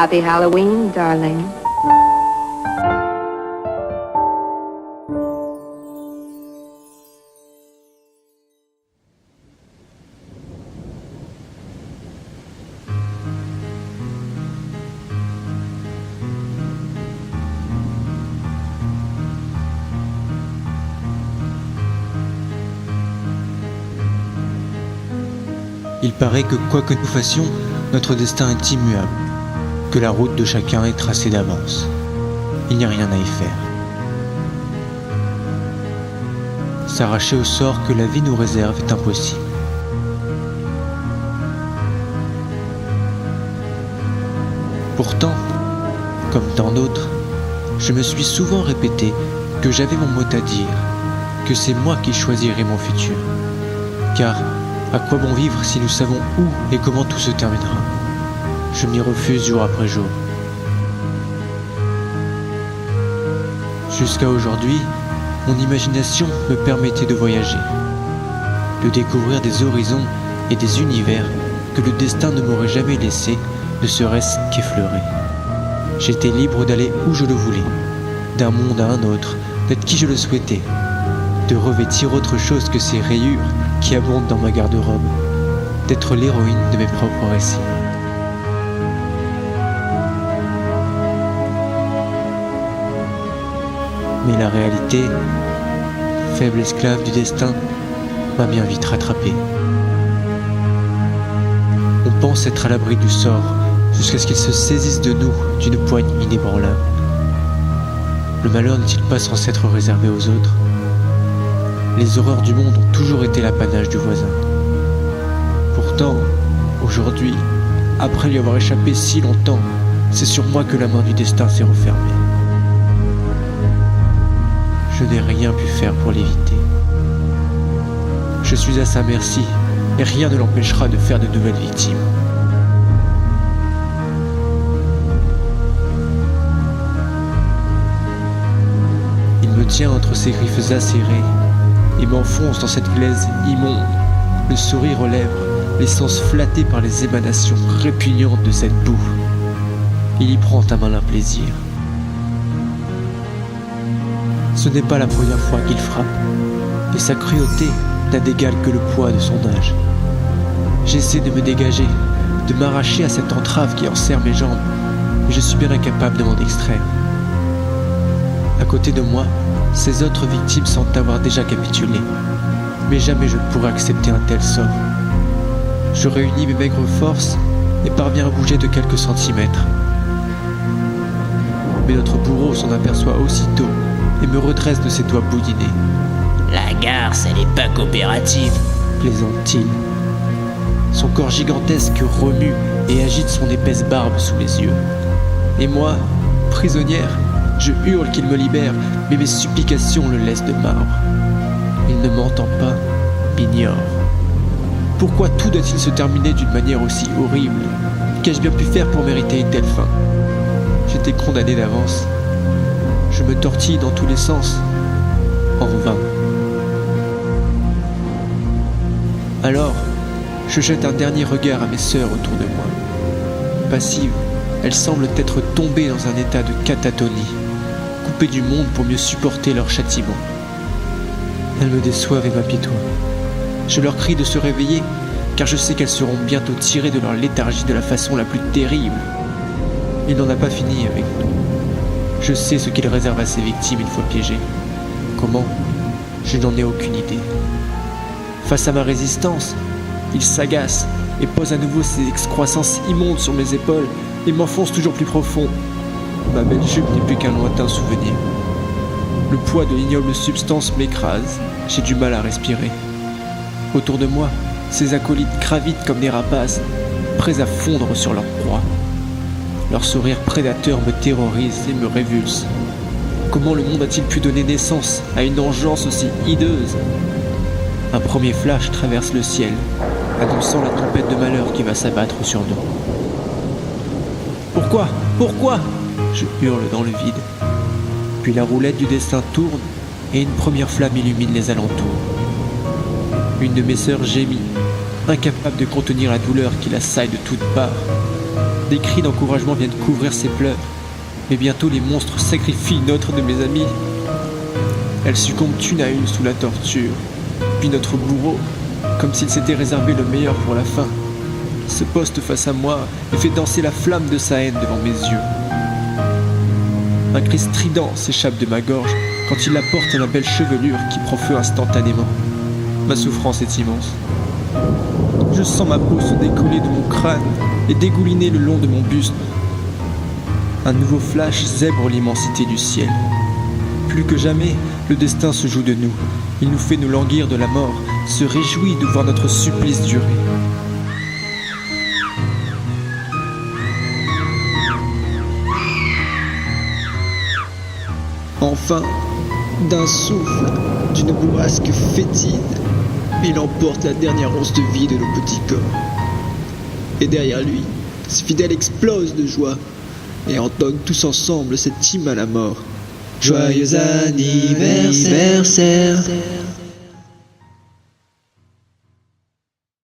Happy Halloween, darling. Il paraît que quoi que nous fassions, notre destin est immuable, que la route de chacun est tracée d'avance. Il n'y a rien à y faire. S'arracher au sort que la vie nous réserve est impossible. Pourtant, comme tant d'autres, je me suis souvent répété que j'avais mon mot à dire, que c'est moi qui choisirais mon futur. Car à quoi bon vivre si nous savons où et comment tout se terminera? Je m'y refuse jour après jour. Jusqu'à aujourd'hui, mon imagination me permettait de voyager, de découvrir des horizons et des univers que le destin ne m'aurait jamais laissé, ne serait-ce qu'effleurer. J'étais libre d'aller où je le voulais, d'un monde à un autre, d'être qui je le souhaitais, de revêtir autre chose que ces rayures qui abondent dans ma garde-robe, d'être l'héroïne de mes propres récits. Mais la réalité, faible esclave du destin, m'a bien vite rattrapé. On pense être à l'abri du sort jusqu'à ce qu'il se saisisse de nous d'une poigne inébranlable. Le malheur n'est-il pas censé être réservé aux autres? Les horreurs du monde ont toujours été l'apanage du voisin. Pourtant, aujourd'hui, après lui avoir échappé si longtemps, c'est sur moi que la main du destin s'est refermée. Je n'ai rien pu faire pour l'éviter. Je suis à sa merci et rien ne l'empêchera de faire de nouvelles victimes. Il me tient entre ses griffes acérées et m'enfonce dans cette glaise immonde, le sourire aux lèvres, les sens flattés par les émanations répugnantes de cette boue. Il y prend un malin plaisir. Ce n'est pas la première fois qu'il frappe, et sa cruauté n'a d'égal que le poids de son âge. J'essaie de me dégager, de m'arracher à cette entrave qui enserre mes jambes, mais je suis bien incapable de m'en extraire. À côté de moi, ces autres victimes semblent avoir déjà capitulé, mais jamais je ne pourrai accepter un tel sort. Je réunis mes maigres forces et parviens à bouger de quelques centimètres. Mais notre bourreau s'en aperçoit aussitôt et me redresse de ses doigts boudinés. La garce, elle est pas coopérative. plaisante-t-il. Son corps gigantesque remue et agite son épaisse barbe sous mes yeux. Et moi, prisonnière, je hurle qu'il me libère, mais mes supplications le laissent de marbre. Il ne m'entend pas, m'ignore. Pourquoi tout doit-il se terminer d'une manière aussi horrible? Qu'ai-je bien pu faire pour mériter une telle fin? J'étais condamné d'avance. Je me tortille dans tous les sens, en vain. Alors, je jette un dernier regard à mes sœurs autour de moi. Passives, elles semblent être tombées dans un état de catatonie, coupées du monde pour mieux supporter leur châtiment. Elles me déçoivent et m'apitoient. Je leur crie de se réveiller, car je sais qu'elles seront bientôt tirées de leur léthargie de la façon la plus terrible. Il n'en a pas fini avec nous. Je sais ce qu'il réserve à ses victimes une fois piégées. Comment? Je n'en ai aucune idée. Face à ma résistance, il s'agace et pose à nouveau ses excroissances immondes sur mes épaules et m'enfonce toujours plus profond. Ma belle jupe n'est plus qu'un lointain souvenir. Le poids de l'ignoble substance m'écrase, j'ai du mal à respirer. Autour de moi, ces acolytes gravitent comme des rapaces, prêts à fondre sur leur proie. Leur sourire prédateur me terrorise et me révulse. Comment le monde a-t-il pu donner naissance à une engeance aussi hideuse? Un premier flash traverse le ciel, annonçant la tempête de malheur qui va s'abattre sur nous. Pourquoi? Pourquoi? Je hurle dans le vide. Puis la roulette du destin tourne et une première flamme illumine les alentours. Une de mes sœurs gémit, incapable de contenir la douleur qui l'assaille de toutes parts. Des cris d'encouragement viennent couvrir ses pleurs, mais bientôt les monstres sacrifient notre de mes amis. Elles succombent une à une sous la torture, puis notre bourreau, comme s'il s'était réservé le meilleur pour la fin, se poste face à moi et fait danser la flamme de sa haine devant mes yeux. Un cri strident s'échappe de ma gorge quand il apporte la belle chevelure qui prend feu instantanément. Ma souffrance est immense. Je sens ma peau se décoller de mon crâne et dégouliner le long de mon buste. Un nouveau flash zèbre l'immensité du ciel. Plus que jamais, le destin se joue de nous. Il nous fait nous languir de la mort, se réjouit de voir notre supplice durer. Enfin, d'un souffle, d'une bourrasque fétide, il emporte la dernière once de vie de nos petits corps. Et derrière lui, ses fidèles explosent de joie et entonnent tous ensemble cette hymne à la mort. Joyeux anniversaire